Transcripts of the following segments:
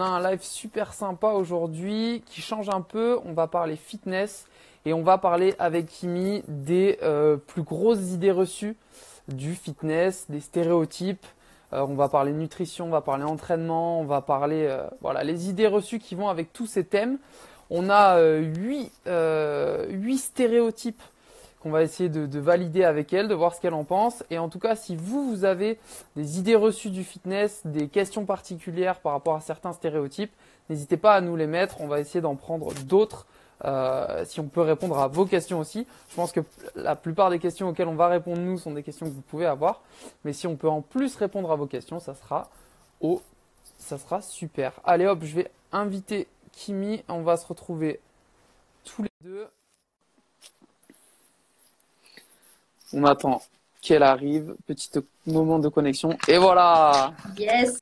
on a un live super sympa aujourd'hui qui change un peu. On va parler fitness et on va parler avec Kimi des euh, plus grosses idées reçues du fitness, des stéréotypes. Euh, on va parler nutrition, on va parler entraînement, on va parler euh, voilà les idées reçues qui vont avec tous ces thèmes. On a huit, huit stéréotypes qu'on va essayer de, de, valider avec elle, de voir ce qu'elle en pense. Et en tout cas, si vous, vous avez des idées reçues du fitness, des questions particulières par rapport à certains stéréotypes, n'hésitez pas à nous les mettre. On va essayer d'en prendre d'autres. Euh, si on peut répondre à vos questions aussi. Je pense que la plupart des questions auxquelles on va répondre nous sont des questions que vous pouvez avoir. Mais si on peut en plus répondre à vos questions, ça sera au, ça sera super. Allez hop, je vais inviter Kimi. On va se retrouver tous les deux. On attend qu'elle arrive. Petit moment de connexion. Et voilà. Yes.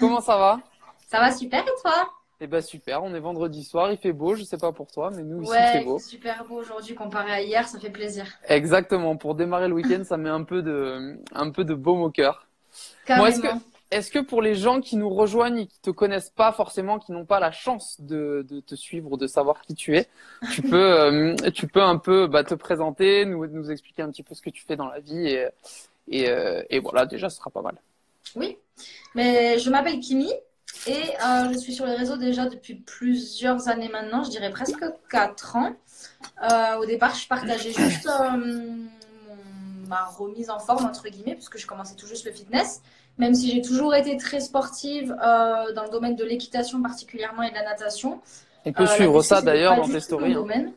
Comment ça va? Ça va super et toi? Eh ben super. On est vendredi soir. Il fait beau. Je sais pas pour toi, mais nous ici ouais, il fait beau. super beau aujourd'hui comparé à hier. Ça fait plaisir. Exactement. Pour démarrer le week-end, ça met un peu de, un peu de baume au cœur. Carrément. est-ce que, est-ce que pour les gens qui nous rejoignent et qui te connaissent pas forcément, qui n'ont pas la chance de, de, te suivre ou de savoir qui tu es, tu peux, euh, tu peux un peu bah, te présenter, nous, nous expliquer un petit peu ce que tu fais dans la vie et, et, euh, et voilà, déjà, ce sera pas mal. Oui, mais je m'appelle Kimi et euh, je suis sur les réseaux déjà depuis plusieurs années maintenant, je dirais presque 4 ans. Au départ, je partageais juste ma remise en forme, entre guillemets, puisque je commençais tout juste le fitness même si j'ai toujours été très sportive euh, dans le domaine de l'équitation particulièrement et de la natation. On peut euh, suivre ça d'ailleurs dans tes stories. Hein.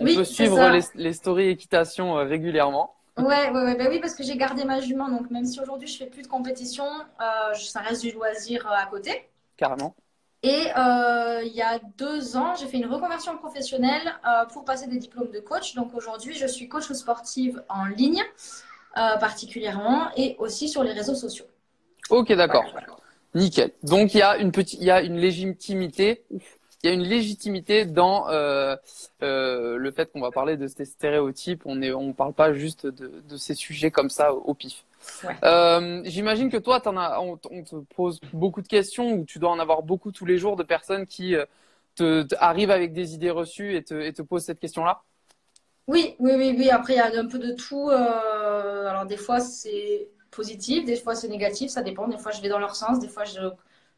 On oui, peut suivre les, les, stories équitation euh, régulièrement. Ouais, ouais, ouais bah oui, parce que j'ai gardé ma jument. Donc même si aujourd'hui je fais plus de compétition, euh, ça reste du loisir à côté. Carrément. Et euh, il y a deux ans, j'ai fait une reconversion professionnelle euh, pour passer des diplômes de coach. Donc aujourd'hui, je suis coach sportive en ligne particulièrement et aussi sur les réseaux sociaux. Ok, d'accord. Nickel. Donc il y a une petite, il y a une légitimité, il y a une légitimité dans euh, euh, le fait qu'on va parler de ces stéréotypes. On est, on parle pas juste de ces sujets comme ça au pif. Ouais. Euh, J'imagine que toi, en as, on, on, te pose beaucoup de questions ou tu dois en avoir beaucoup tous les jours de personnes qui euh, te, te arrivent avec des idées reçues et te, et te posent cette question-là? Oui, oui, oui, oui. Après, il y a un peu de tout. Euh, alors des fois, c'est positif, des fois c'est négatif, ça dépend. Des fois je vais dans leur sens, des fois je,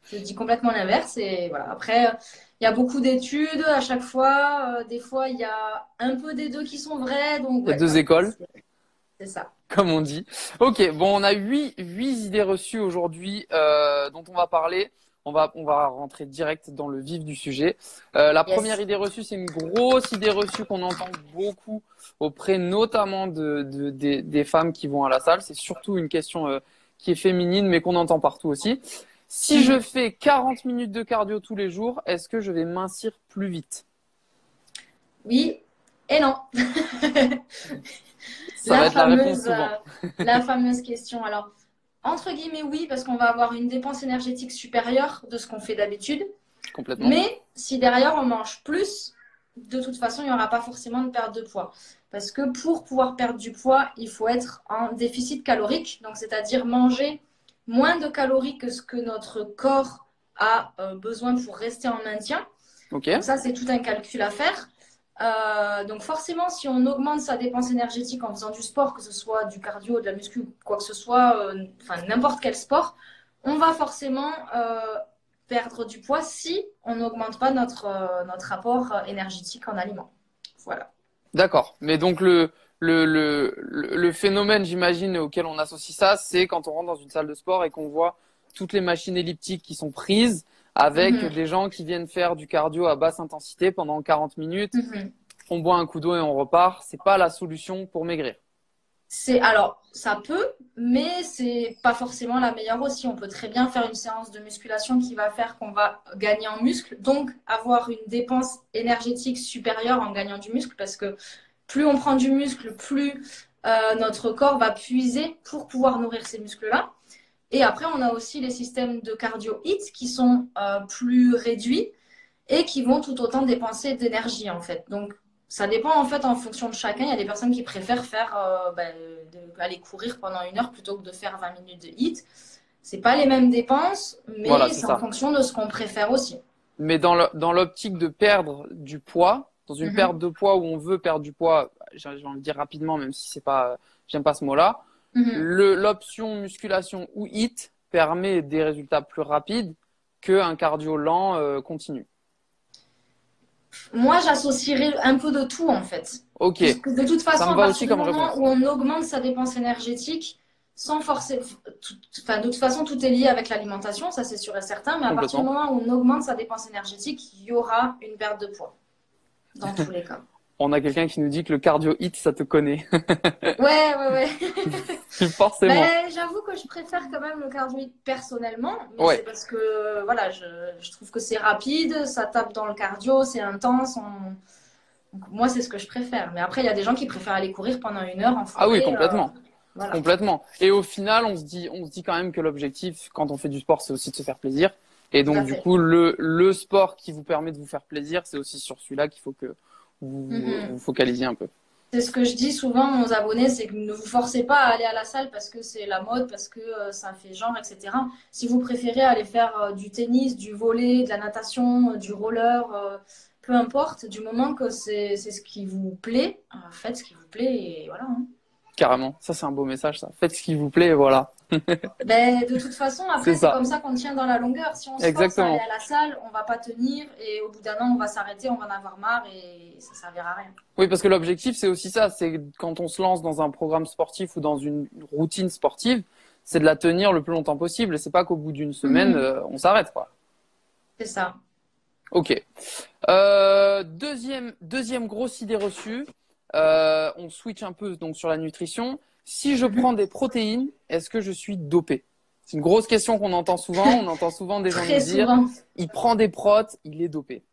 je dis complètement l'inverse. Et voilà. Après, il y a beaucoup d'études à chaque fois. Euh, des fois, il y a un peu des deux qui sont vrais. Donc, ouais, deux écoles. C'est ça. Comme on dit. Ok, bon, on a huit, huit idées reçues aujourd'hui euh, dont on va parler. On va, on va rentrer direct dans le vif du sujet. Euh, la Yes. première idée reçue, c'est une grosse idée reçue qu'on entend beaucoup auprès notamment de, de- des- des femmes qui vont à la salle. C'est surtout une question euh, qui est féminine, mais qu'on entend partout aussi. Si je fais 40 minutes de cardio tous les jours, est-ce que je vais mincir plus vite? Oui et non. Ça va être la réponse souvent. euh, la fameuse question. Alors, entre guillemets, oui, parce qu'on va avoir une dépense énergétique supérieure de ce qu'on fait d'habitude. Complètement. Mais si derrière on mange plus, de toute façon, il n'y aura pas forcément de perte de poids. Parce que pour pouvoir perdre du poids, il faut être en déficit calorique, donc c'est-à-dire manger moins de calories que ce que notre corps a euh, besoin pour rester en maintien. Ok. Donc ça, c'est tout un calcul à faire. Euh, donc forcément, si on augmente sa dépense énergétique en faisant du sport, que ce soit du cardio, de la muscu, quoi que ce soit, euh, n'importe quel sport, on va forcément euh, perdre du poids si on n'augmente pas notre, notre apport énergétique en aliments. Voilà. D'accord. Mais donc le, le, le le phénomène, j'imagine, auquel on associe ça, c'est quand on rentre dans une salle de sport et qu'on voit toutes les machines elliptiques qui sont prises avec Mhm. des gens qui viennent faire du cardio à basse intensité pendant 40 minutes. Mhm. On boit un coup d'eau et on repart. C'est pas la solution pour maigrir. C'est alors ça peut, mais c'est pas forcément la meilleure aussi. On peut très bien faire une séance de musculation qui va faire qu'on va gagner en muscle, donc avoir une dépense énergétique supérieure en gagnant du muscle, parce que plus on prend du muscle, plus euh, notre corps va puiser pour pouvoir nourrir ces muscles-là. Et après, on a aussi les systèmes de cardio HIIT qui sont euh, plus réduits et qui vont tout autant dépenser d'énergie en fait. Donc ça dépend en fait en fonction de chacun. Il y a des personnes qui préfèrent faire euh, ben, de- aller courir pendant une heure plutôt que de faire 20 minutes de hit. C'est pas les mêmes dépenses, mais c'est en fonction de ce qu'on préfère aussi. Mais dans l'optique de perdre du poids, dans une mhm. perte de poids où on veut perdre du poids, j'ai envie de dire rapidement, même si c'est pas, j'aime pas ce mot-là, mhm. l'option musculation ou HIT permet des résultats plus rapides qu'un cardio lent euh, continu. Moi, j'associerais un peu de tout en fait. Ok. de toute façon, à partir du moment où on augmente sa dépense énergétique, sans forcer. Enfin, de toute façon, tout est lié avec l'alimentation, ça c'est sûr et certain. Mais à partir du moment où on augmente sa dépense énergétique, il y aura une perte de poids. Dans tous les cas. On a quelqu'un qui nous dit que le cardio hit, ça te connaît. ouais, ouais, ouais. Forcément. Ben, j'avoue que je préfère quand même le cardio hit personnellement. Mais c'est parce que, voilà, je, je trouve que c'est rapide, ça tape dans le cardio, c'est intense. moi, c'est ce que je préfère. Mais après, il y a des gens qui préfèrent aller courir pendant une heure en forêt. Ah oui, complètement. Euh, complètement. Et au final, on se dit, on se dit quand même que l'objectif, quand on fait du sport, c'est aussi de se faire plaisir. Et donc, du coup, le, le sport qui vous permet de vous faire plaisir, c'est aussi sur celui-là qu'il faut que vous, mhm. vous focalisiez un peu. C'est ce que je dis souvent aux abonnés, c'est que ne vous forcez pas à aller à la salle parce que c'est la mode, parce que euh, ça fait genre, etc. Si vous préférez aller faire euh, du tennis, du volet, de la natation, du roller, peu importe, du moment que c'est ce qui vous plaît, faites ce qui vous plaît et voilà. Hein. Carrément, ça c'est un beau message, ça. Faites ce qui vous plaît, voilà. ben, de toute façon, après, c'est comme ça qu'on tient dans la longueur. Si on se force à aller à la salle, on va pas tenir et au bout d'un an, on va s'arrêter, on va en avoir marre et ça servira à rien. Oui, parce que l'objectif, c'est aussi ça. C'est quand on se lance dans un programme sportif ou dans une routine sportive, c'est de la tenir le plus longtemps possible. Et c'est pas qu'au bout d'une semaine, mhm. euh, on s'arrête, quoi. C'est ça. Ok. Euh, deuxième, deuxième grosse idée reçue. Euh, on switch un peu donc sur la nutrition. Si je prends des protéines, est-ce que je suis dopé? C'est une grosse question qu'on entend souvent. On entend souvent des gens nous dire il prend des protes, il est dopé.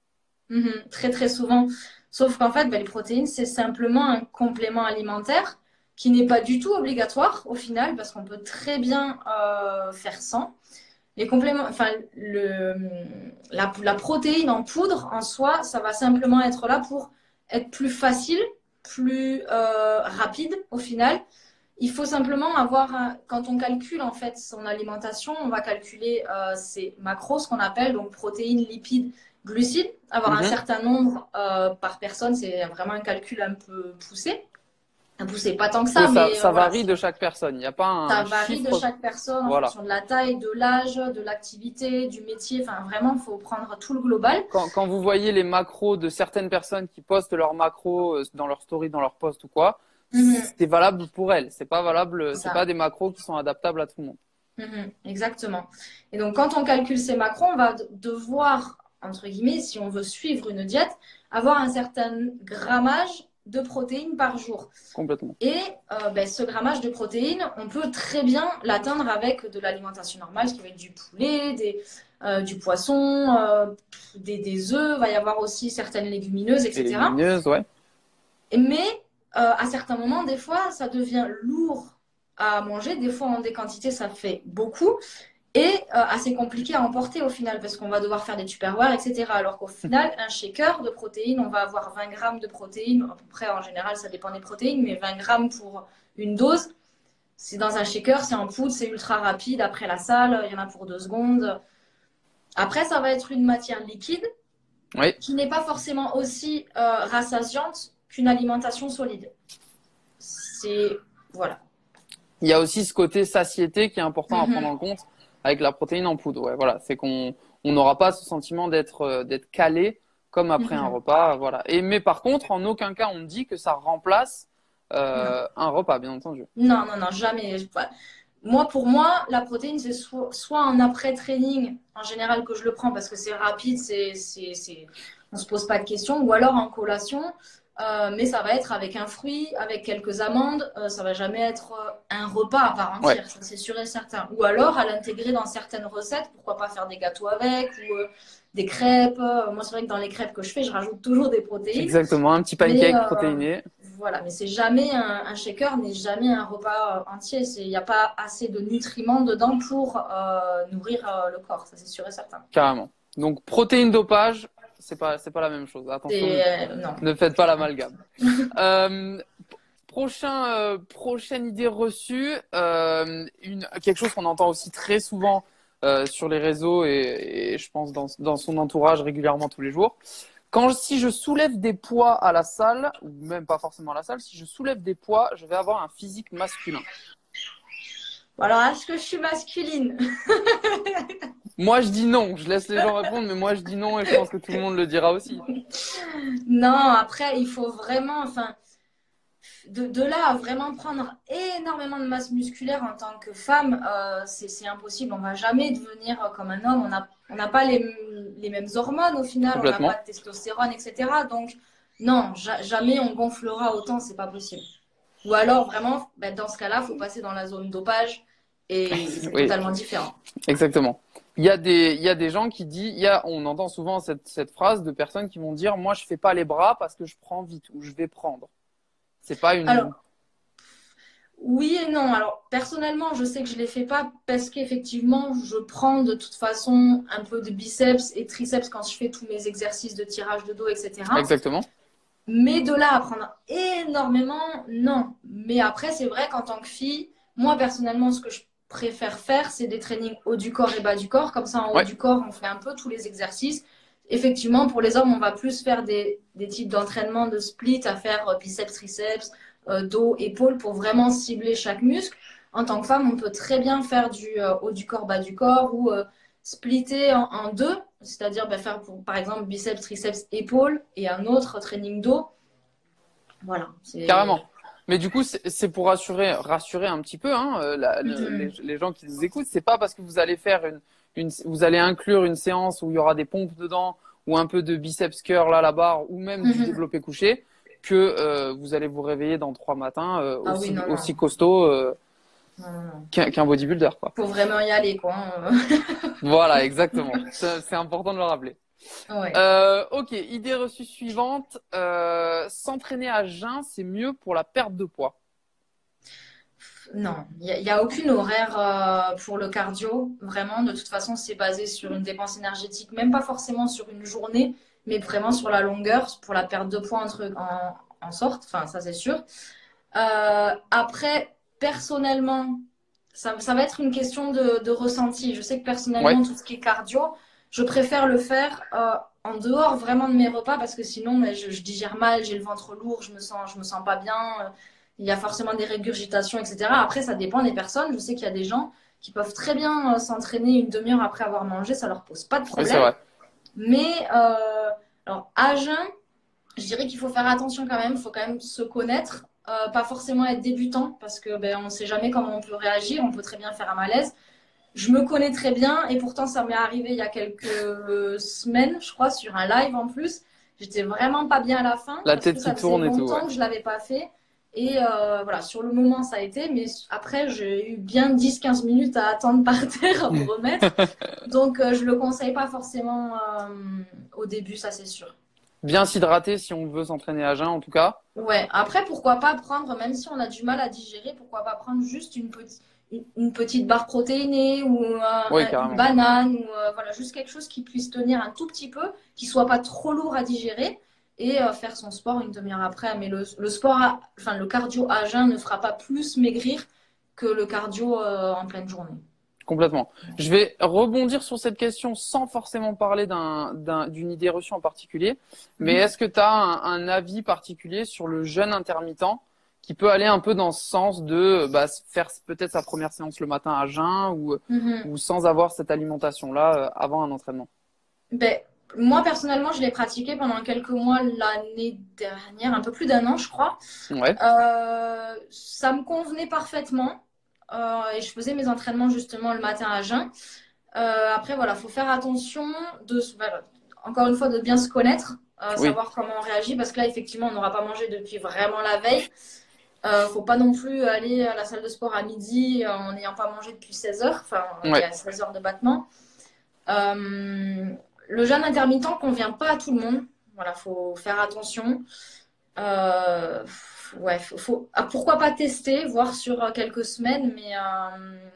Mhm, très très souvent. Sauf qu'en fait, ben, les protéines, c'est simplement un complément alimentaire qui n'est pas du tout obligatoire au final, parce qu'on peut très bien euh, faire sans. Les compléments, enfin, le, la, la, protéine en poudre en soi, ça va simplement être là pour être plus facile plus euh, rapide au final. Il faut simplement avoir, quand on calcule en fait son alimentation, on va calculer euh, ses macros, ce qu'on appelle donc protéines, lipides, glucides. Avoir un mhm. certain nombre euh, par personne, c'est vraiment un calcul un peu poussé. Poussé, pas tant que ça, mais ça, varie de chaque personne. Il n'y a pas un Ça varie de chaque personne en fonction de la taille, de l'âge, de l'activité, du métier. Enfin, vraiment, il faut prendre tout le global. Quand, quand, vous voyez les macros de certaines personnes qui postent leurs macros euh, dans leur story, dans leur post ou quoi, mhm. c'est valable pour elles. C'est pas valable, c'est pas des macros qui sont adaptables à tout le monde. Mhm, exactement. Et donc, quand on calcule ces macros, on va devoir, entre guillemets, si on veut suivre une diète, avoir un certain grammage de protéines par jour. Complètement. Et euh, ben, ce grammage de protéines, on peut très bien l'atteindre avec de l'alimentation normale, ce qui va être du poulet, des, euh, du poisson, euh, des, des œufs, va y avoir aussi certaines légumineuses, etc. légumineuses, ouais. Mais à certains moments, des fois, ça devient lourd à manger. Des fois, en des quantités, ça fait beaucoup et euh, assez compliqué à emporter au final parce qu'on va devoir faire des tupperwares, etc. Alors qu'au final, un shaker de protéines, on va avoir 20 grammes de protéines, à peu près en général, ça dépend des protéines, mais 20 grammes pour une dose. C'est dans un shaker, c'est en poudre, c'est ultra rapide. Après la salle, il y en a pour deux secondes. Après, ça va être une matière liquide qui n'est pas forcément aussi euh, rassasiante qu'une alimentation solide. C'est voilà. Il y a aussi ce côté satiété qui est important à mhm. prendre en compte avec la protéine en poudre. Ouais, voilà, c'est qu'on on n'aura pas ce sentiment d'être euh, d'être calé comme après un mhm. repas, voilà. Et mais par contre, en aucun cas on dit que ça remplace euh, un repas, bien entendu. Non, non, non, jamais. Moi, pour moi, la protéine, c'est soit, soit en après-training, en général, que je le prends parce que c'est rapide, c'est, on se pose pas de questions, ou alors en collation. Euh, mais ça va être avec un fruit, avec quelques amandes. Euh, ça va jamais être euh, un repas à part entière, ça c'est sûr et certain. Ou alors à l'intégrer dans certaines recettes, pourquoi pas faire des gâteaux avec ou des crêpes. moi, c'est vrai que dans les crêpes que je fais, je rajoute toujours des protéines. Exactement, un petit pancake protéiné. Voilà, mais c'est jamais un, shaker, n'est jamais un repas entier. Il n'y a pas assez de nutriments dedans pour nourrir le corps, ça c'est sûr et certain. Carrément. Donc protéines dopage, c'est pas c'est pas la même chose. Attention, euh, ne faites pas l'amalgame. euh, prochain, euh, prochaine idée reçue, euh, une, quelque chose qu'on entend aussi très souvent sur les réseaux et, et je pense dans, dans, son entourage régulièrement tous les jours. Quand si je soulève des poids à la salle, ou même pas forcément à la salle, si je soulève des poids, je vais avoir un physique masculin. Alors, est-ce que je suis masculine? Moi, je dis non. Je laisse les gens répondre, mais moi, je dis non et je pense que tout le monde le dira aussi. Non, après, il faut vraiment, enfin, de, de, là à vraiment prendre énormément de masse musculaire en tant que femme, euh, c'est impossible. On va jamais devenir comme un homme. On n'a on pas les, les, mêmes hormones au final. On n'a pas de testostérone, etc. Donc, non, jamais on gonflera autant. C'est pas possible. Ou alors, vraiment, ben, dans ce cas-là, il faut passer dans la zone dopage et c'est totalement différent. Exactement. Il y, a des, il y a des gens qui disent, il y a, on entend souvent cette, cette phrase de personnes qui vont dire Moi, je fais pas les bras parce que je prends vite ou je vais prendre. C'est pas une. Alors, oui et non. Alors, personnellement, je sais que je ne les fais pas parce qu'effectivement, je prends de toute façon un peu de biceps et triceps quand je fais tous mes exercices de tirage de dos, etc. Exactement. Mais de là à prendre énormément, non. Mais après, c'est vrai qu'en tant que fille, moi, personnellement, ce que je préfère faire, c'est des trainings haut du corps et bas du corps. Comme ça, en haut du corps, on fait un peu tous les exercices. Effectivement, pour les hommes, on va plus faire des, des types d'entraînement de split à faire euh, biceps, triceps, euh, dos, épaules pour vraiment cibler chaque muscle. En tant que femme, on peut très bien faire du euh, haut du corps, bas du corps ou splitter en, deux, c'est-à-dire bah, faire pour, par exemple biceps, triceps, épaules et un autre training dos. Voilà. Carrément. Mais du coup, c'est pour rassurer, rassurer un petit peu hein, euh, la, les, gens qui nous écoutent. C'est pas parce que vous allez faire une, une, vous allez inclure une séance où il y aura des pompes dedans ou un peu de biceps curl là, la barre ou même du mm-hmm. développé couché que euh, vous allez vous réveiller dans trois matins euh, ah aussi, aussi, costaud euh, qu'un bodybuilder. Quoi. Faut vraiment y aller, quoi. Hein. voilà, exactement. C'est important de le rappeler. Euh, ok, idée reçue suivante. Euh, S'entraîner à jeun, c'est mieux pour la perte de poids Non, il n'y a, aucune horaire euh, pour le cardio. Vraiment, de toute façon, c'est basé sur une dépense énergétique, même pas forcément sur une journée, mais vraiment sur la longueur, pour la perte de poids en, en sorte. Enfin, ça, c'est sûr. Après, personnellement, ça, ça, va être une question de, de ressenti. Je sais que personnellement, tout ce qui est cardio, je préfère le faire euh, en dehors vraiment de mes repas parce que sinon mais je, je, digère mal, j'ai le ventre lourd, je me sens, je me sens pas bien. Euh, il y a forcément des régurgitations, etc. Après, ça dépend des personnes. Je sais qu'il y a des gens qui peuvent très bien euh, s'entraîner une demi-heure après avoir mangé, ça leur pose pas de problème. vrai. Mais alors à jeun, je dirais qu'il faut faire attention quand même. Il faut quand même se connaître, pas forcément être débutant parce que ben on sait jamais comment on peut réagir. On peut très bien faire un malaise je me connais très bien et pourtant ça m'est arrivé il y a quelques semaines, je crois, sur un live en plus. J'étais vraiment pas bien à la fin. La tête qui tourne et tout. longtemps que je l'avais pas fait. Et euh, voilà, sur le moment ça a été, mais après j'ai eu bien 10-15 minutes à attendre par terre me remettre. Donc euh, je le conseille pas forcément euh, au début, ça c'est sûr. Bien s'hydrater si on veut s'entraîner à jeun en tout cas. Ouais, après pourquoi pas prendre, même si on a du mal à digérer, pourquoi pas prendre juste une petite une petite barre protéinée ou une banane ou euh, voilà juste quelque chose qui puisse tenir un tout petit peu, qui soit pas trop lourd à digérer et euh, faire son sport une demi-heure après. Mais le, sport, enfin le cardio à jeun ne fera pas plus maigrir que le cardio euh, en pleine journée. Complètement. Je vais rebondir sur cette question sans forcément parler d'une idée reçue en particulier. Mais mhm. est-ce que tu as un, avis particulier sur le jeûne intermittent? Qui peut aller un peu dans ce sens de bah, faire peut-être sa première séance le matin à jeun ou, mhm. ou sans avoir cette alimentation-là euh, avant un entraînement ben, Moi, personnellement, je l'ai pratiqué pendant quelques mois l'année dernière, un peu plus d'un an, je crois. Ouais. Euh, ça me convenait parfaitement euh, et je faisais mes entraînements justement le matin à jeun. Euh, après, voilà, faut faire attention de, encore une fois, de bien se connaître. Euh, savoir comment on réagit parce que là effectivement on n'aura pas mangé depuis vraiment la veille euh, faut pas non plus aller à la salle de sport à midi en n'ayant pas mangé depuis 16 heures. Enfin, il y a 16 heures de battement. Euh, le jeûne intermittent convient pas à tout le monde. Voilà, faut faire attention. Euh, ouais, faut, ah, pourquoi pas tester, voir sur quelques semaines, mais euh,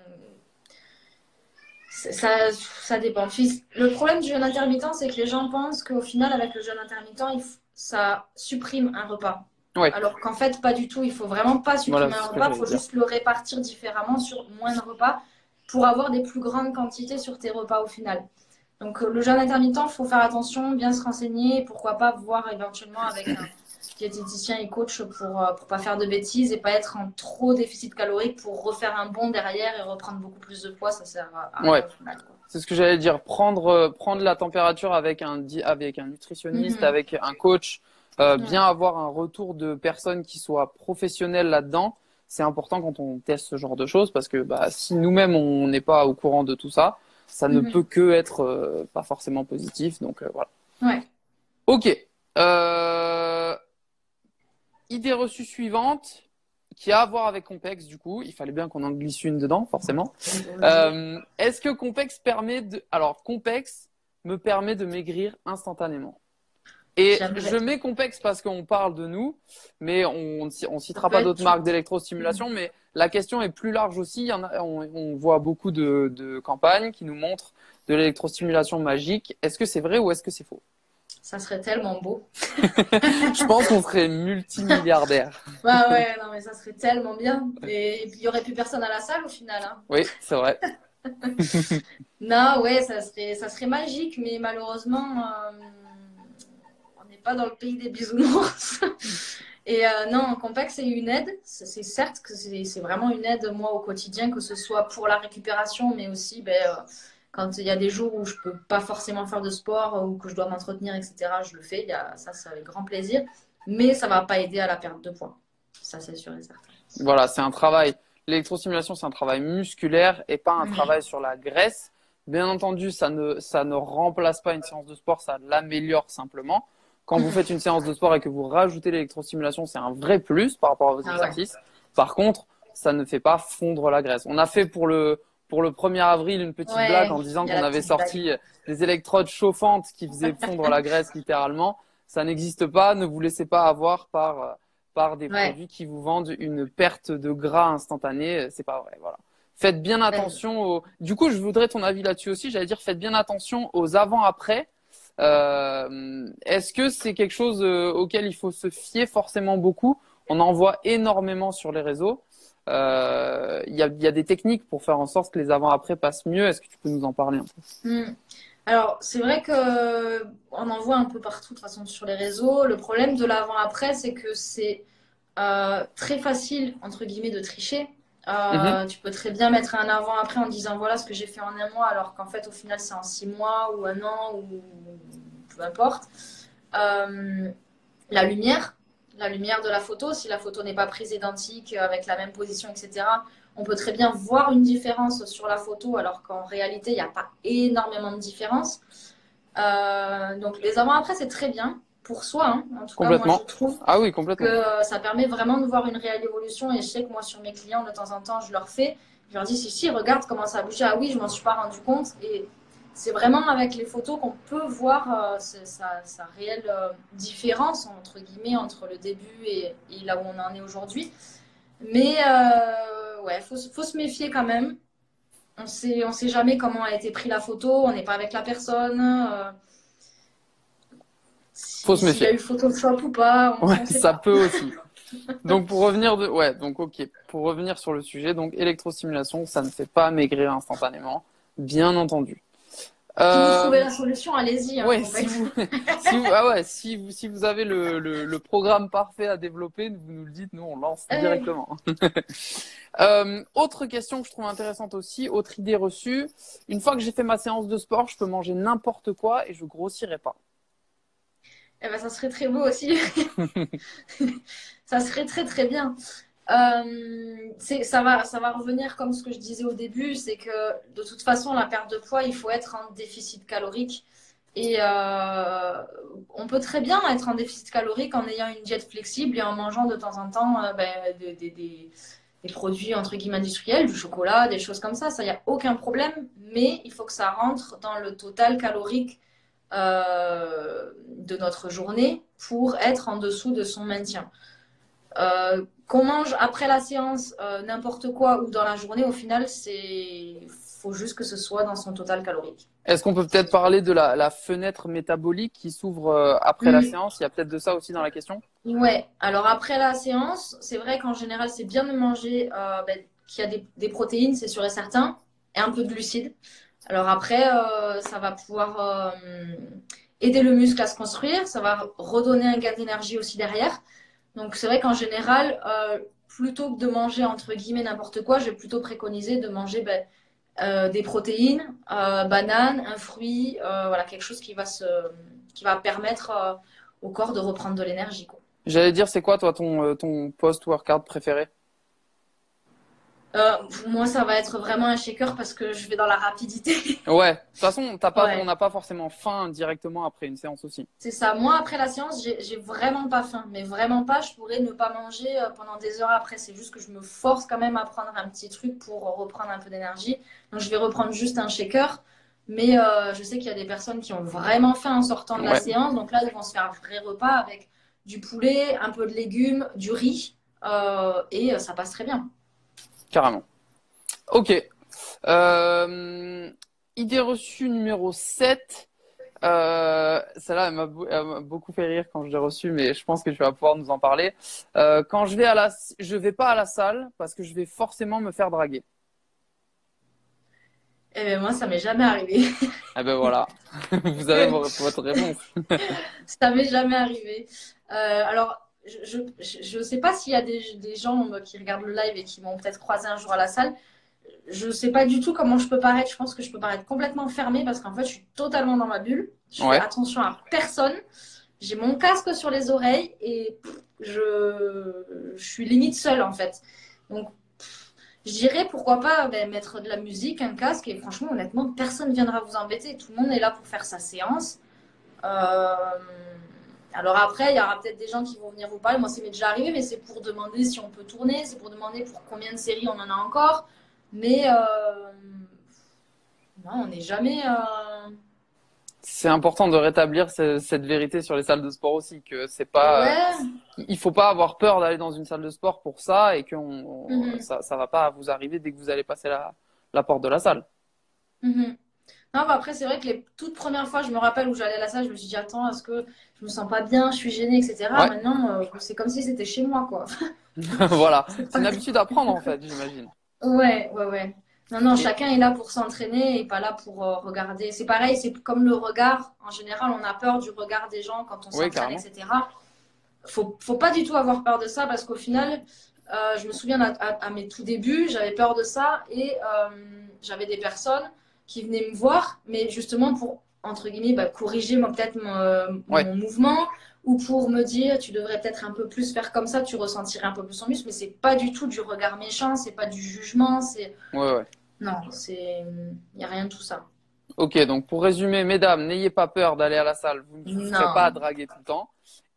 ça, ça dépend. Le problème du jeûne intermittent, c'est que les gens pensent qu'au final, avec le jeûne intermittent, ça supprime un repas. Alors qu'en fait, pas du tout. Il faut vraiment pas supprimer un repas, il faut juste le répartir différemment sur moins de repas pour avoir des plus grandes quantités sur tes repas au final. Donc le jeûne intermittent, il faut faire attention, bien se renseigner, pourquoi pas voir éventuellement avec un diététicien et coach pour ne euh, pas faire de bêtises et pas être en trop déficit calorique pour refaire un bond derrière et reprendre beaucoup plus de poids, ça sert à, ouais. C'est ce que j'allais dire, prendre, euh, prendre la température avec un, avec un nutritionniste, mhm. avec un coach, euh, bien avoir un retour de personnes qui soient professionnelles là-dedans. C'est important quand on teste ce genre de choses parce que bah, si nous-mêmes on n'est pas au courant de tout ça, ça ne mhm. peut que être euh, pas forcément positif. Donc voilà. Ouais. Ok. Idée reçue suivante qui a à voir avec Compex du coup. Il fallait bien qu'on en glisse une dedans, forcément. Euh, est-ce que Compex permet de... Alors, Compex me permet de maigrir instantanément. Et je mets Compex parce qu'on parle de nous, mais on ne citera pas d'autres marques d'électrostimulation. Mais la question est plus large aussi. on, voit beaucoup de campagnes qui nous montrent de l'électrostimulation magique. Est-ce que c'est vrai ou est-ce que c'est faux? Ça serait tellement beau. je pense qu'on serait multimilliardaire. bah ouais, non, mais ça serait tellement bien. Et, il n'y aurait plus personne à la salle au final. Hein. Oui, c'est vrai. non, ouais, ça serait, ça serait magique, mais malheureusement, euh, pas dans le pays des bisounours. Et euh, non, Compact, c'est une aide. C'est certes que c'est vraiment une aide, moi, au quotidien, que ce soit pour la récupération, mais aussi ben, euh, quand il y a des jours où je peux pas forcément faire de sport ou que je dois m'entretenir, etc., je le fais. Il y a, ça, c'est avec grand plaisir. Mais ça va pas aider à la perte de poids. Ça, c'est sûr et certain. Voilà, c'est un travail. L'électrostimulation, c'est un travail musculaire et pas un travail sur la graisse. Bien entendu, ça ne, ça ne remplace pas une séance de sport, ça l'améliore simplement. Quand vous faites une séance de sport et que vous rajoutez l'électrostimulation, c'est un vrai plus par rapport à vos ah exercices. Par contre, ça ne fait pas fondre la graisse. On a fait pour le, pour le 1er avril une petite blague en disant qu'on avait sorti des électrodes chauffantes qui faisaient fondre la graisse littéralement. Ça n'existe pas. Ne vous laissez pas avoir par par des produits qui vous vendent une perte de gras instantanée. C'est pas vrai. Voilà. Faites bien attention. Au... Du coup, je voudrais ton avis là-dessus aussi. J'allais dire, faites bien attention aux avant-après. Euh, Est-ce que c'est quelque chose euh, auquel il faut se fier forcément beaucoup? On en voit énormément sur les réseaux. Euh, il y, a, des techniques pour faire en sorte que les avant-après passent mieux. Est-ce que tu peux nous en parler un peu? Hmm. Alors, c'est vrai que on en voit un peu partout, de toute façon, sur les réseaux. Le problème de l'avant-après, c'est que c'est très facile, entre guillemets, de tricher. Euh, mhm. Tu peux très bien mettre un avant-après en disant voilà ce que j'ai fait en un mois, alors qu'en fait, au final, c'est en six mois ou un an ou peu importe. la lumière, la lumière de la photo, si la photo n'est pas prise identique euh, avec la même position, etc., on peut très bien voir une différence sur la photo alors qu'en réalité, il n'y a pas énormément de différence. Euh, donc les avant-après, c'est très bien pour soi. Hein. En tout cas, moi, je trouve ah oui, complètement. que euh, ça permet vraiment de voir une réelle évolution. Et je sais que moi, sur mes clients, de temps en temps, je leur fais. Je leur dis, si, si, regarde comment ça a bougé. Ah oui, je m'en suis pas rendu compte. Et c'est vraiment avec les photos qu'on peut voir euh, sa, réelle euh, différence entre guillemets entre le début et, là où on en est aujourd'hui. Mais euh, ouais, faut, faut se méfier quand même. On sait, on sait jamais comment a été prise la photo. On n'est pas avec la personne. Euh, faut se méfier. S'il y a eu Photoshop ou pas. ouais, ça peut aussi. donc pour revenir de, ouais, donc ok, pour revenir sur le sujet, donc électrostimulation, ça ne fait pas maigrir instantanément, bien entendu. Si vous euh, trouvez la solution, allez-y. Hein, si, vous, si, vous, ah ouais, si, vous, si vous avez le, le, programme parfait à développer, vous nous le dites, nous on lance euh. directement. euh, autre question que je trouve intéressante aussi, autre idée reçue. Une fois que j'ai fait ma séance de sport, je peux manger n'importe quoi et je grossirai pas. Eh ben, ça serait très beau aussi. ça serait très très bien. Euh, ça, va, ça va revenir comme ce que je disais au début, c'est que de toute façon, la perte de poids, il faut être en déficit calorique. Et euh, on peut très bien être en déficit calorique en ayant une diète flexible et en mangeant de temps en temps euh, ben, des, des, des, produits entre guillemets industriels, du chocolat, des choses comme ça. Ça, il n'y a aucun problème, mais il faut que ça rentre dans le total calorique euh, de notre journée pour être en dessous de son maintien. qu'on mange après la séance n'importe quoi ou dans la journée, au final, c'est faut juste que ce soit dans son total calorique. Est-ce qu'on peut peut-être parler de la, fenêtre métabolique qui s'ouvre euh, après la séance? Il y a peut-être de ça aussi dans la question Ouais. Alors après la séance, c'est vrai qu'en général, c'est bien de manger euh, ben, qu'il y a des, protéines, c'est sûr et certain, et un peu de glucides. Alors après, euh, ça va pouvoir aider le muscle à se construire, ça va redonner un gain d'énergie aussi derrière. Donc c'est vrai qu'en général, plutôt que de manger entre guillemets n'importe quoi, je vais plutôt préconiser de manger ben, euh, des protéines, euh, banane, un fruit, euh, voilà, quelque chose qui va, se, qui va permettre au corps de reprendre de l'énergie. J'allais dire, c'est quoi toi ton, ton post-workout préféré? Euh, moi, ça va être vraiment un shaker parce que je vais dans la rapidité. ouais, de toute façon, pas, on n'a pas forcément faim directement après une séance aussi. C'est ça. Moi, après la séance, j'ai vraiment pas faim. Mais vraiment pas. Je pourrais ne pas manger euh, pendant des heures après. C'est juste que je me force quand même à prendre un petit truc pour reprendre un peu d'énergie. Donc, je vais reprendre juste un shaker. Mais euh, je sais qu'il y a des personnes qui ont vraiment faim en sortant de la séance. Donc là, ils vont se faire un vrai repas avec du poulet, un peu de légumes, du riz. et ça passe très bien. Carrément. Ok. Euh, idée reçue numéro 7. Euh, celle-là, elle m'a beaucoup fait rire quand je l'ai reçue, mais je pense que tu vas pouvoir nous en parler. Euh, quand je vais à la, je vais pas à la salle parce que je vais forcément me faire draguer. Eh ben moi, ça m'est jamais arrivé. eh ben voilà, vous avez votre réponse. ça m'est jamais arrivé. alors, je ne sais pas s'il y a des, gens qui regardent le live et qui m'ont peut-être croisé un jour à la salle. Je ne sais pas du tout comment je peux paraître. Je pense que je peux paraître complètement fermée parce qu'en fait, je suis totalement dans ma bulle. Je fais attention à personne. J'ai mon casque sur les oreilles et je, je suis limite seule en fait. Donc, je dirais pourquoi pas ben, mettre de la musique, un casque et franchement, honnêtement, personne ne viendra vous embêter. Tout le monde est là pour faire sa séance. Euh alors après, il y aura peut-être des gens qui vont venir vous parler. Moi, c'est déjà arrivé, mais c'est pour demander si on peut tourner, c'est pour demander pour combien de séries on en a encore. Mais euh, non, on n'est jamais. Euh, c'est important de rétablir cette vérité sur les salles de sport aussi, que c'est pas. Euh, il faut pas avoir peur d'aller dans une salle de sport pour ça et que mhm. ça, ça va pas vous arriver dès que vous allez passer la, porte de la salle. Mhm. Non, bah, après, c'est vrai que les toutes premières fois, je me rappelle où j'allais à la salle, je me suis dit, attends, est-ce que je me sens pas bien, je suis gênée, etc. Maintenant, euh, c'est comme si c'était chez moi, quoi. voilà, c'est une habitude à prendre, en fait, j'imagine. Ouais, ouais, ouais. Non, non, chacun est là pour s'entraîner et pas là pour euh, regarder. C'est pareil, c'est comme le regard. En général, on a peur du regard des gens quand on s'entraîne, etc. Faut, faut pas du tout avoir peur de ça parce qu'au final, euh, je me souviens à, mes tout débuts, j'avais peur de ça et j'avais des personnes qui venaient me voir, mais justement pour, entre guillemets, bah, corriger peut-être mon, mouvement ou pour me dire tu devrais peut-être un peu plus faire comme ça, tu ressentirais un peu plus ton muscle, mais c'est pas du tout du regard méchant, c'est pas du jugement, c'est. Ouais, ouais. Non, c'est. Il n'y a rien de tout ça. Ok, donc pour résumer, mesdames, n'ayez pas peur d'aller à la salle, vous ne serez pas draguer tout le temps.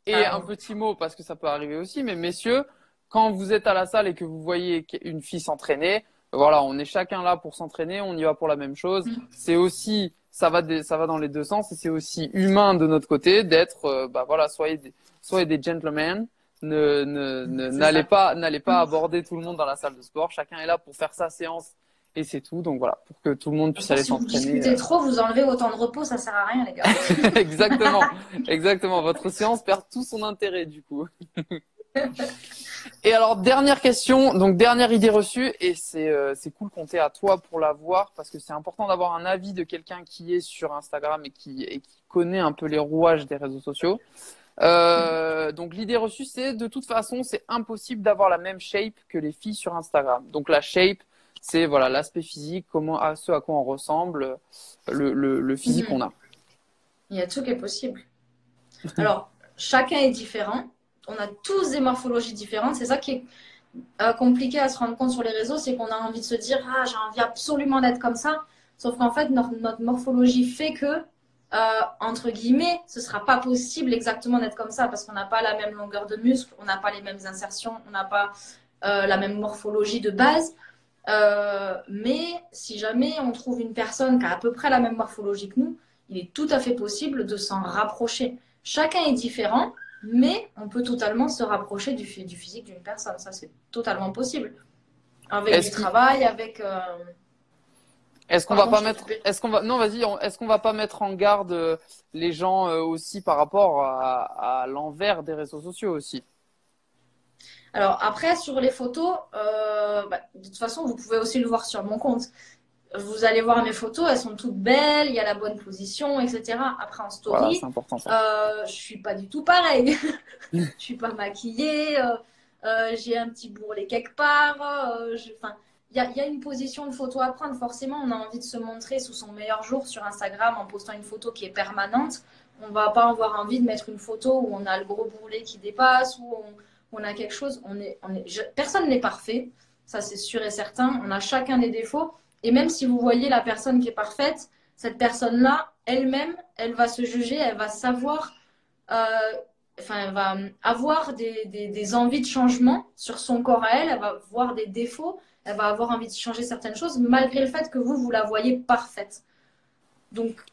Et ah un petit mot, parce que ça peut arriver aussi, mais messieurs, quand vous êtes à la salle et que vous voyez une fille s'entraîner, voilà, on est chacun là pour s'entraîner, on y va pour la même chose. Mm. C'est aussi, ça va, ça va dans les deux sens et c'est aussi humain de notre côté d'être, euh, bah voilà, soyez des, soyez des gentlemen. Ne, ne, n'allez pas, n'allez pas mm. aborder tout le monde dans la salle de sport. Chacun est là pour faire sa séance et c'est tout. Donc voilà, pour que tout le monde puisse aller s'entraîner. Si vous discutez euh. trop, vous enlevez autant de repos, ça sert à rien, les gars. exactement, exactement. Votre séance perd tout son intérêt du coup. Et alors, dernière question, donc dernière idée reçue, et c'est euh, cool compter à toi pour la voir, parce que c'est important d'avoir un avis de quelqu'un qui est sur Instagram et qui, et qui connaît un peu les rouages des réseaux sociaux. Euh, donc l'idée reçue, c'est de toute façon, c'est impossible d'avoir la même shape que les filles sur Instagram. Donc la shape, c'est voilà l'aspect physique, comment à ce à quoi on ressemble, le, le, le physique mhm. qu'on a. Il y a tout qui est possible. Alors chacun est différent on a tous des morphologies différentes. C'est ça qui est euh, compliqué à se rendre compte sur les réseaux, c'est qu'on a envie de se dire ah j'ai envie absolument d'être comme ça. Sauf qu'en fait notre, morphologie fait que euh, entre guillemets ce sera pas possible exactement d'être comme ça parce qu'on n'a pas la même longueur de muscle, on n'a pas les mêmes insertions, on n'a pas euh, la même morphologie de base. mais si jamais on trouve une personne qui a à peu près la même morphologie que nous, il est tout à fait possible de s'en rapprocher. Chacun est différent mais on peut totalement se rapprocher du, du physique d'une personne. Ça, c'est totalement possible. Avec du travail, avec. Euh, est-ce qu'on va pas mettre, est-ce qu'on va, non, vas-y, est-ce qu'on va pas mettre en garde euh, les gens euh, aussi par rapport à, l'envers des réseaux sociaux aussi? Alors après, sur les photos, bah, de toute façon, vous pouvez aussi le voir sur mon compte. Vous allez voir mes photos, elles sont toutes belles, il y a la bonne position, etc. Après en story, important, euh, je suis pas du tout pareil. je suis pas maquillée, j'ai un petit bourrelet quelque part. Enfin, il y, a, une position de photo à prendre. Forcément, on a envie de se montrer sous son meilleur jour sur Instagram en postant une photo qui est permanente. On va pas avoir envie de mettre une photo où on a le gros bourrelet qui dépasse, où on, a quelque chose. On est, on est, personne n'est parfait, ça c'est sûr et certain. On a chacun des défauts. Et même si vous voyez la personne qui est parfaite, cette personne-là, elle-même, elle va se juger, elle va savoir, euh, enfin, va avoir des, des envies de changement sur son corps à elle, elle va voir des défauts elle va avoir envie de changer certaines choses, malgré le fait que vous, vous la voyez parfaite. Donc,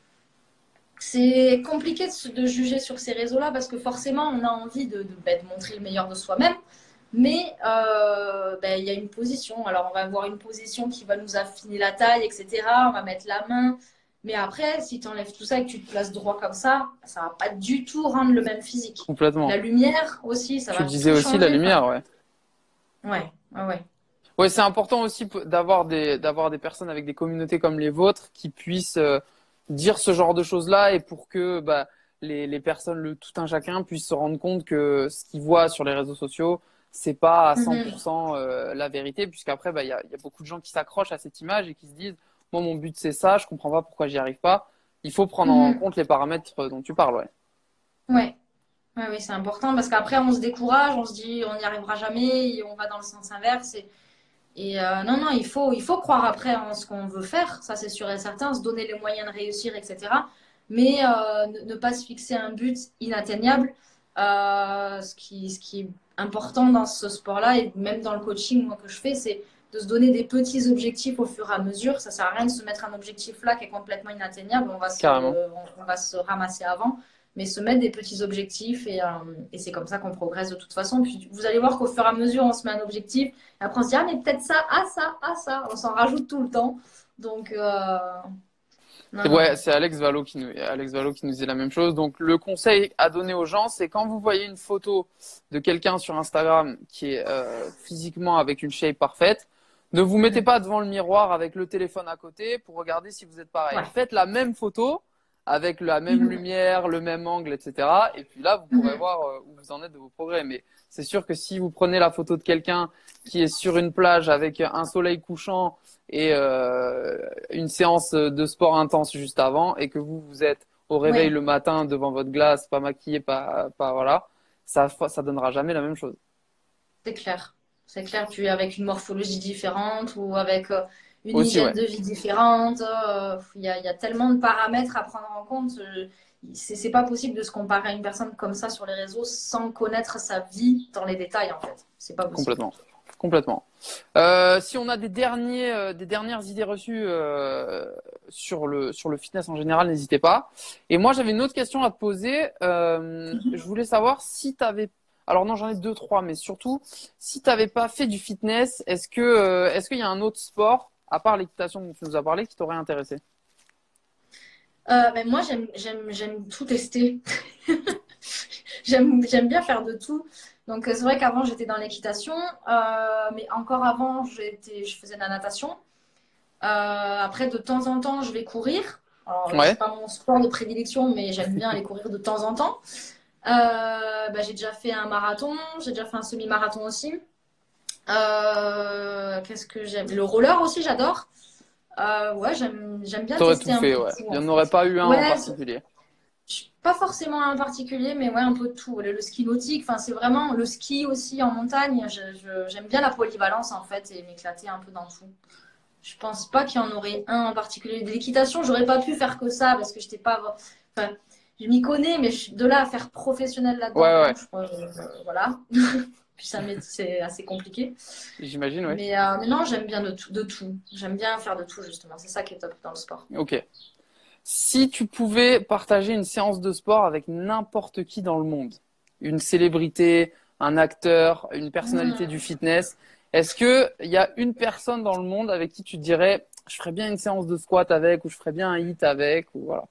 c'est compliqué de, juger sur ces réseaux-là parce que forcément, on a envie de, ben, montrer le meilleur de soi-même. Mais euh, ben, il y a une position. Alors, on va avoir une position qui va nous affiner la taille, etc. On va mettre la main. Mais après, si tu enlèves tout ça et que tu te places droit comme ça, ça va pas du tout rendre le même physique. Complètement. La lumière aussi, ça tu va. Tu disais aussi la lumière, ouais. Ouais, ouais, ouais. Ouais, c'est important aussi d'avoir des d'avoir des personnes avec des communautés comme les vôtres qui puissent euh, dire ce genre de choses là et pour que bah, les, les personnes, le tout un chacun, puissent se rendre compte que ce qu'ils voient sur les réseaux sociaux, c'est pas à 100% mhm. euh, la vérité, puisqu'après, bah, il y, a, y a beaucoup de gens qui s'accrochent à cette image et qui se disent, moi, mon but c'est ça, je comprends pas pourquoi j'y arrive pas. Il faut prendre en mhm. compte les paramètres dont tu parles, ouais. Ouais. C'est important parce qu'après, on se décourage, on se dit, on n'y arrivera jamais, et on va dans le sens inverse. Et et euh, non, non, il faut, il faut croire après en ce qu'on veut faire, ça c'est sûr et certain, se donner les moyens de réussir, etc. Mais euh, ne, pas se fixer un but inatteignable. Euh, ce, qui, ce qui est important dans ce sport-là et même dans le coaching moi, que je fais, c'est de se donner des petits objectifs au fur et à mesure. Ça sert à rien de se mettre un objectif là qui est complètement inatteignable. On va se, on va se ramasser avant mais se mettre des petits objectifs et, euh, et c'est comme ça qu'on progresse de toute façon. Puis vous allez voir qu'au fur et à mesure, on se met un objectif et après on se dit, ah, mais peut-être ça, ah, ça, ah, ça. On s'en rajoute tout le temps. Donc, euh... ouais, c'est Alex Valo qui nous, Alex Valo qui nous dit la même chose. Donc, le conseil à donner aux gens, c'est quand vous voyez une photo de quelqu'un sur Instagram qui est euh, physiquement avec une shape parfaite, ne vous mettez pas devant le miroir avec le téléphone à côté pour regarder si vous êtes pareil. Faites la même photo avec la même mhm. lumière, le même angle, etc. Et puis là, vous pourrez mhm. voir euh, où vous en êtes de vos progrès. Mais c'est sûr que si vous prenez la photo de quelqu'un qui est sur une plage avec un soleil couchant et euh, une séance de sport intense juste avant, et que vous vous êtes au réveil le matin devant votre glace, pas maquillé, pas, pas voilà, ça, ça donnera jamais la même chose. C'est clair. C'est clair, tu es avec une morphologie différente ou avec une hygiène de vie différente. Euh, il y, a, tellement de paramètres à prendre en compte. Euh, c'est pas possible de se comparer à une personne comme ça sur les réseaux sans connaître sa vie dans les détails, en fait. C'est pas possible. Complètement. Complètement. Euh, si on a des derniers, des dernières idées reçues sur le sur le fitness en général, n'hésitez pas. Et moi, j'avais une autre question à te poser. Mhm. Je voulais savoir si tu avais alors non, j'en ai deux, trois, mais surtout, si tu n'avais pas fait du fitness, est-ce que est-ce qu'il y a un autre sport à part l'équitation dont tu nous as parlé, qui t'aurait intéressé euh, ben Moi, j'aime tout tester. j'aime bien faire de tout. Donc, c'est vrai qu'avant, j'étais dans l'équitation, euh, mais encore avant, je faisais de la natation. Euh, après, de temps en temps, je vais courir. Alors, c'est pas mon sport de prédilection, mais j'aime bien aller courir de temps en temps. Ben, j'ai déjà fait un marathon, j'ai déjà fait un semi-marathon aussi. Euh, qu'est-ce que j'aime? Le roller aussi, j'adore. Euh, ouais, j'aime, bien tester tout fait, ouais. Il n'y en aurait pas eu un en particulier. Pas forcément un en particulier, mais ouais, un peu de tout. Le, ski nautique, c'est vraiment le ski aussi en montagne. j'aime bien la polyvalence en fait et m'éclater un peu dans tout. Je pense pas qu'il y en aurait un en particulier. De l'équitation, j'aurais pas pu faire que ça parce que j'étais pas. Enfin, je m'y connais, mais de là à faire professionnel là-dedans, ouais, ouais. Euh, voilà. Puis ça, c'est assez compliqué. J'imagine, oui. Mais, euh, mais, non, j'aime bien de tout. De tout. J'aime bien faire de tout, justement. C'est ça qui est top dans le sport. Ok. Si tu pouvais partager une séance de sport avec n'importe qui dans le monde, une célébrité, un acteur, une personnalité du fitness. Est-ce que il y a une personne dans le monde avec qui tu te dirais, je ferais bien une séance de squat avec, ou je ferais bien un hit avec, ou voilà.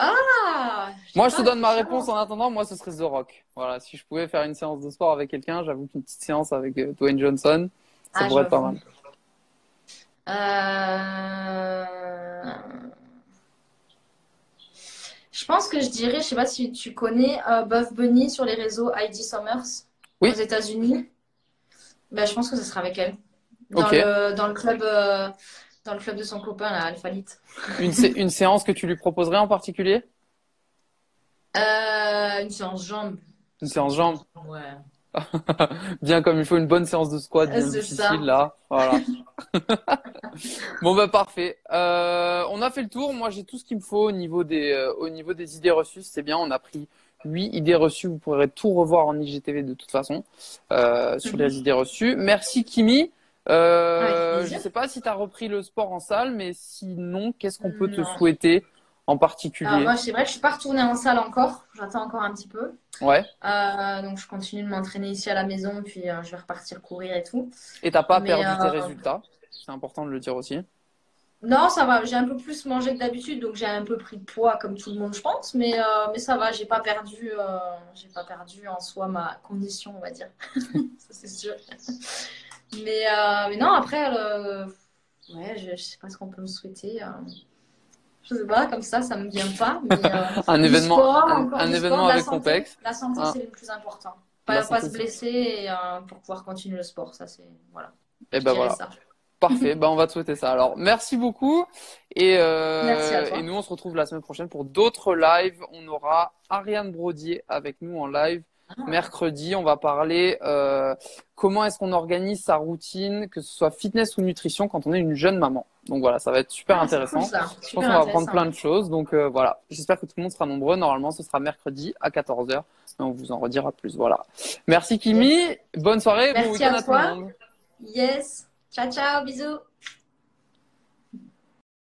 Ah Moi, je te donne ma réponse en attendant. Moi, ce serait The Rock. Voilà, si je pouvais faire une séance de sport avec quelqu'un, j'avoue qu'une petite séance avec euh, Dwayne Johnson, ça Ah, pourrait être pas mal. Euh, Je pense que je dirais, je sais pas si tu connais euh, Buff Bunny sur les réseaux Heidi Summers Oui. aux États-Unis. Ben, je pense que ce sera avec elle. Dans Ok. le, dans le club, euh, dans le club de son copain, là, Alphalite. Une, sé- une séance que tu lui proposerais en particulier? Euh, une séance jambes. Une séance jambes? Ouais. Bien comme il faut une bonne séance de squat, bien difficile ça. là. Voilà. bon bah parfait. Euh, on a fait le tour. Moi j'ai tout ce qu'il me faut au niveau des euh, au niveau des idées reçues. C'est bien. On a pris huit idées reçues. Vous pourrez tout revoir en IGTV de toute façon euh, sur Mhm. les idées reçues. Merci Kimi. Euh, je sais pas si tu as repris le sport en salle, mais sinon, qu'est-ce qu'on peut te souhaiter en particulier Alors moi, c'est vrai je suis pas retournée en salle encore. J'attends encore un petit peu. Ouais. Euh, donc je continue de m'entraîner ici à la maison, puis euh, je vais repartir courir et tout. Et t'as pas Mais, perdu tes résultats? C'est important de le dire aussi. Non, ça va. J'ai un peu plus mangé que d'habitude, donc j'ai un peu pris de poids comme tout le monde, je pense. Mais, euh, mais ça va. J'ai pas perdu. euh, j'ai pas perdu en soi ma condition, on va dire. Ça c'est sûr. Mais, euh, mais non, après, euh, ouais, je, je sais pas ce qu'on peut me souhaiter. euh. Je sais pas, comme ça, ça me vient pas. Mais, euh, Un événement, sport, un, un événement sport, avec santé. complexe. La santé, Ah. c'est le plus important. Pas, se blesser et, pour pouvoir continuer le sport. Ça, c'est. Voilà. Et Je ben voilà. ça. Parfait, ben on va te souhaiter ça. Alors, merci beaucoup. Et, euh, Merci à toi. et nous, on se retrouve la semaine prochaine pour d'autres lives. On aura Ariane Brodier avec nous en live. Mercredi, on va parler euh, comment est-ce qu'on organise sa routine, que ce soit fitness ou nutrition, quand on est une jeune maman. Donc voilà, ça va être super Ah, intéressant. cool. Je pense qu'on va apprendre plein de choses. Donc euh, voilà, j'espère que tout le monde sera nombreux. Normalement, ce sera mercredi à 14h. Mais on vous en redira plus. Voilà. Merci Kimi. Bonne soirée. Merci bon week-end à à tout le monde. Yes. Ciao, ciao. Bisous.